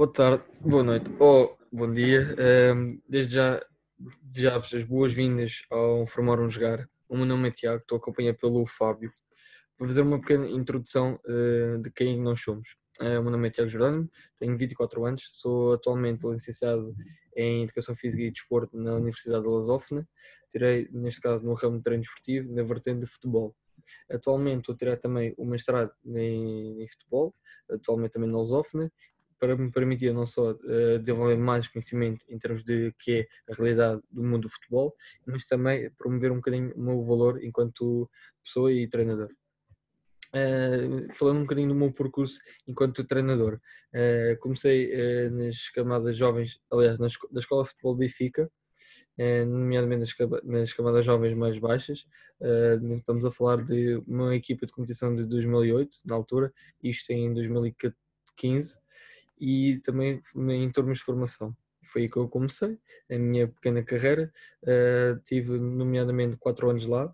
Boa tarde, boa noite ou bom dia. Ehm, desde já, desejar-vos as boas-vindas ao Formar um Jogar. O meu nome é Tiago, estou acompanhado pelo Fábio. Vou fazer uma pequena introdução uh, de quem nós somos. Uh, o meu nome é Tiago Jordano, tenho 24 anos, sou atualmente licenciado em Educação Física e Desporto na Universidade de Lasófona. Tirei, neste caso, no ramo de treino esportivo, na vertente de futebol. Atualmente estou a tirar também o mestrado em, em futebol, atualmente também na Lusófona, para me permitir não só uh, desenvolver mais conhecimento em termos de que é a realidade do mundo do futebol, mas também promover um bocadinho o meu valor enquanto pessoa e treinador. Uh, falando um bocadinho do meu percurso enquanto treinador, uh, comecei nas camadas jovens, aliás, na, da Escola de Futebol Benfica, nomeadamente nas, camadas jovens mais baixas. estamos a falar de uma equipa de competição de 2008, na altura, isto em 2015 e também em termos de formação. Foi aí que eu comecei a minha pequena carreira. Uh, tive, nomeadamente, quatro anos lá.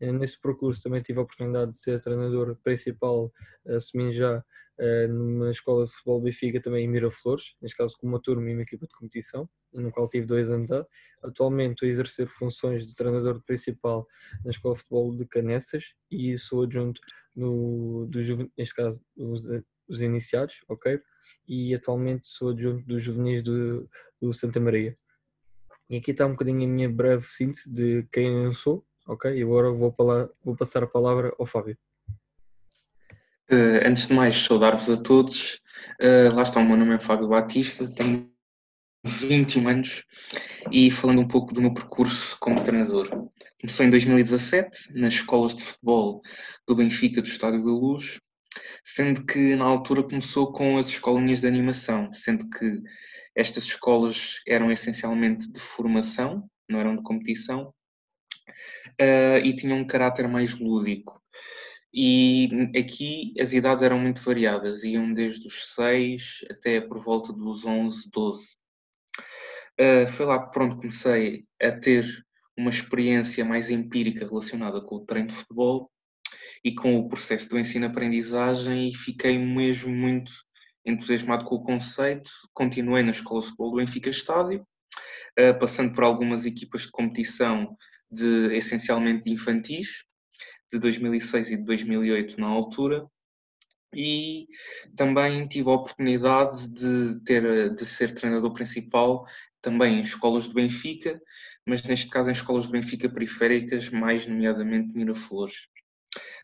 Uh, nesse percurso também tive a oportunidade de ser treinador principal, assumindo já uh, numa escola de futebol Benfica, também em Miraflores, neste caso com uma turma e uma equipa de competição, no qual tive dois anos. Atualmente estou a exercer funções de treinador principal na escola de futebol de Canessas e sou adjunto no, do, neste caso, os iniciados, ok? E atualmente sou adjunto dos juvenis do, do Santa Maria. E aqui está um bocadinho a minha breve síntese de quem eu sou, ok? E agora vou, vou passar a palavra ao Fábio. Uh, antes de mais, saudar-vos a todos. Uh, lá está, o meu nome é Fábio Batista, tenho 21 anos e falando um pouco do meu percurso como treinador. Comecei em 2017 nas escolas de futebol do Benfica do Estádio da Luz sendo que na altura começou com as escolinhas de animação, sendo que estas escolas eram essencialmente de formação, não eram de competição, uh, e tinham um caráter mais lúdico. E aqui as idades eram muito variadas, iam desde os 6 até por volta dos 11, 12. Uh, foi lá que pronto comecei a ter uma experiência mais empírica relacionada com o treino de futebol e com o processo do ensino-aprendizagem e fiquei mesmo muito entusiasmado com o conceito. Continuei na Escola de Futebol do Benfica Estádio, eh, passando por algumas equipas de competição de essencialmente de infantis, de 2006 e de 2008 na altura, e também tive a oportunidade de ter de ser treinador principal também em escolas do Benfica, mas neste caso em escolas do Benfica periféricas, mais nomeadamente Miraflores.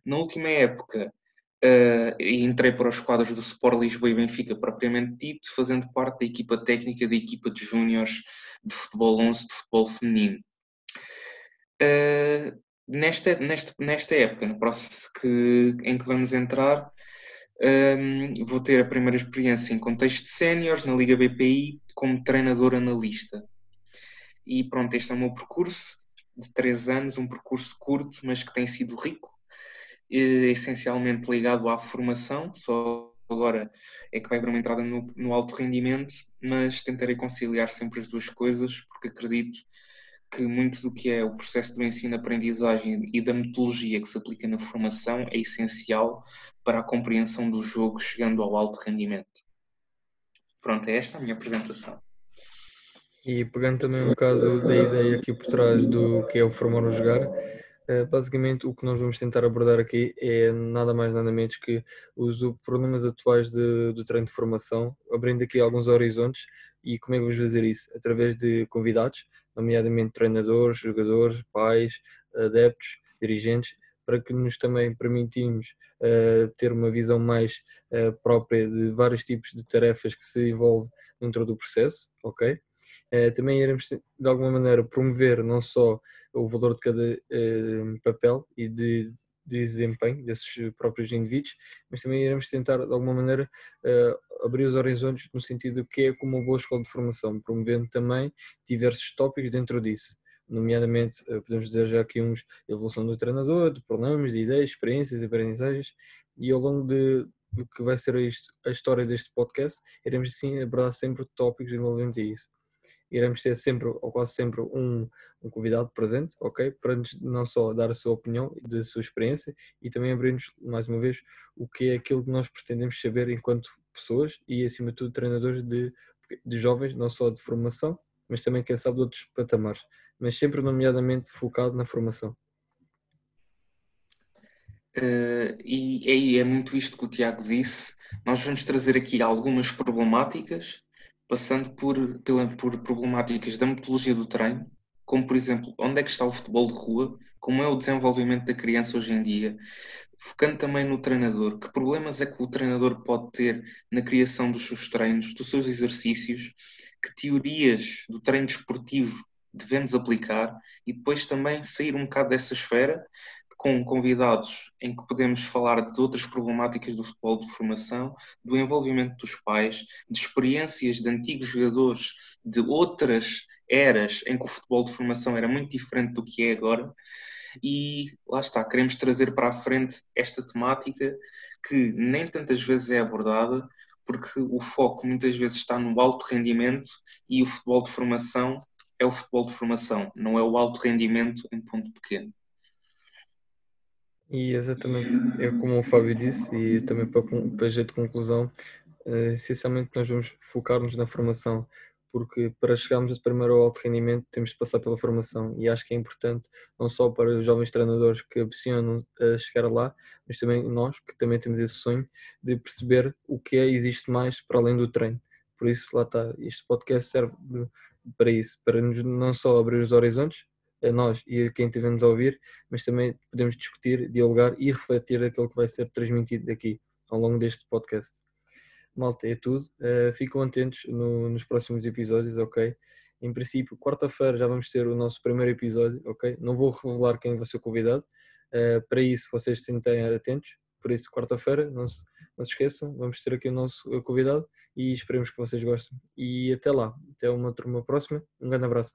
Na última época, uh, entrei para os quadros do Sport Lisboa e Benfica, propriamente dito, fazendo parte da equipa técnica da equipa de júniores de futebol 11 de futebol feminino. Uh, nesta, nesta, nesta época, no processo que, em que vamos entrar, um, ehm, vou ter a primeira experiência em contexto de séniores na Liga BPI como treinador analista. E pronto, este é o meu percurso de três anos, um percurso curto, mas que tem sido rico essencialmente ligado à formação, só agora é que vai haver uma entrada no, no alto rendimento, mas tentarei conciliar sempre as duas coisas, porque acredito que muito do que é o processo do ensino-aprendizagem e da metodologia que se aplica na formação é essencial para a compreensão do jogo chegando ao alto rendimento. Pronto, é esta a minha apresentação. E pegando também um caso da ideia aqui por trás do que é o formar ou jogar, basicamente, o que nós vamos tentar abordar aqui é nada mais nada menos que os problemas atuais de, do treino de formação, abrindo aqui alguns horizontes e como é que vamos fazer isso? Através de convidados, nomeadamente treinadores, jogadores, pais, adeptos, dirigentes, para que nos também permitimos uh, ter uma visão mais uh, própria de vários tipos de tarefas que se envolvem dentro do processo, ok? Uh, também iremos, de alguma maneira, promover não só o valor de cada papel e de, de, desempenho desses próprios indivíduos, mas também iremos tentar, de alguma maneira, abrir os horizontes no sentido que é como uma boa escola de formação, promovendo também diversos tópicos dentro disso nomeadamente, uh, podemos dizer já aqui uns evolução do treinador, de problemas, de ideias, experiências, aprendizagens, e ao longo de, do que vai ser isto, a história deste podcast, iremos assim abordar sempre tópicos envolventes a isso. iremos ter sempre, ou quase sempre, um, um convidado presente, ok? Para não só dar a sua opinião, da sua experiência e também abrir-nos, mais uma vez, o que é aquilo que nós pretendemos saber enquanto pessoas e, acima de tudo, treinadores de, de jovens, não só de formação, mas também, quem sabe, de outros patamares, mas sempre, nomeadamente, focado na formação. Uh, e aí é muito isto que o Tiago disse. Nós vamos trazer aqui algumas problemáticas, passando por, pela, por problemáticas da metodologia do treino, como por exemplo, onde é que está o futebol de rua, como é o desenvolvimento da criança hoje em dia, focando também no treinador, que problemas é que o treinador pode ter na criação dos seus treinos, dos seus exercícios, que teorias do treino desportivo devemos aplicar e depois também sair um bocado dessa esfera com convidados em que podemos falar de outras problemáticas do futebol de formação, do envolvimento dos pais, de experiências de antigos jogadores de outras eras em que o futebol de formação era muito diferente do que é agora. E lá está, queremos trazer para a frente esta temática que nem tantas vezes é abordada, porque o foco muitas vezes está no alto rendimento e o futebol de formação é o futebol de formação, não é o alto rendimento em ponto pequeno. E exatamente, é como o Fábio disse, e também para, para jeito de conclusão, uh, essencialmente nós vamos focar-nos na formação, porque para chegarmos primeiro ao alto rendimento temos de passar pela formação, e acho que é importante, não só para os jovens treinadores que ambicionam a chegar lá, mas também nós, que também temos esse sonho, de perceber o que é existe mais para além do treino. Por isso, lá está, este podcast serve para isso, para nos não só abrir os horizontes, a nós e a quem estivermos a ouvir, mas também podemos discutir, dialogar e refletir aquilo que vai ser transmitido aqui ao longo deste podcast. Malta, é tudo. Uh, ficam atentos no, nos próximos episódios, ok? Em princípio, quarta-feira já vamos ter o nosso primeiro episódio, ok? Não vou revelar quem vai ser convidado. Uh, para isso, vocês tentem atentos. Por isso, quarta-feira, não não se esqueçam, vamos ter aqui o nosso convidado e esperemos que vocês gostem. E até lá, até uma turma próxima. Um grande abraço.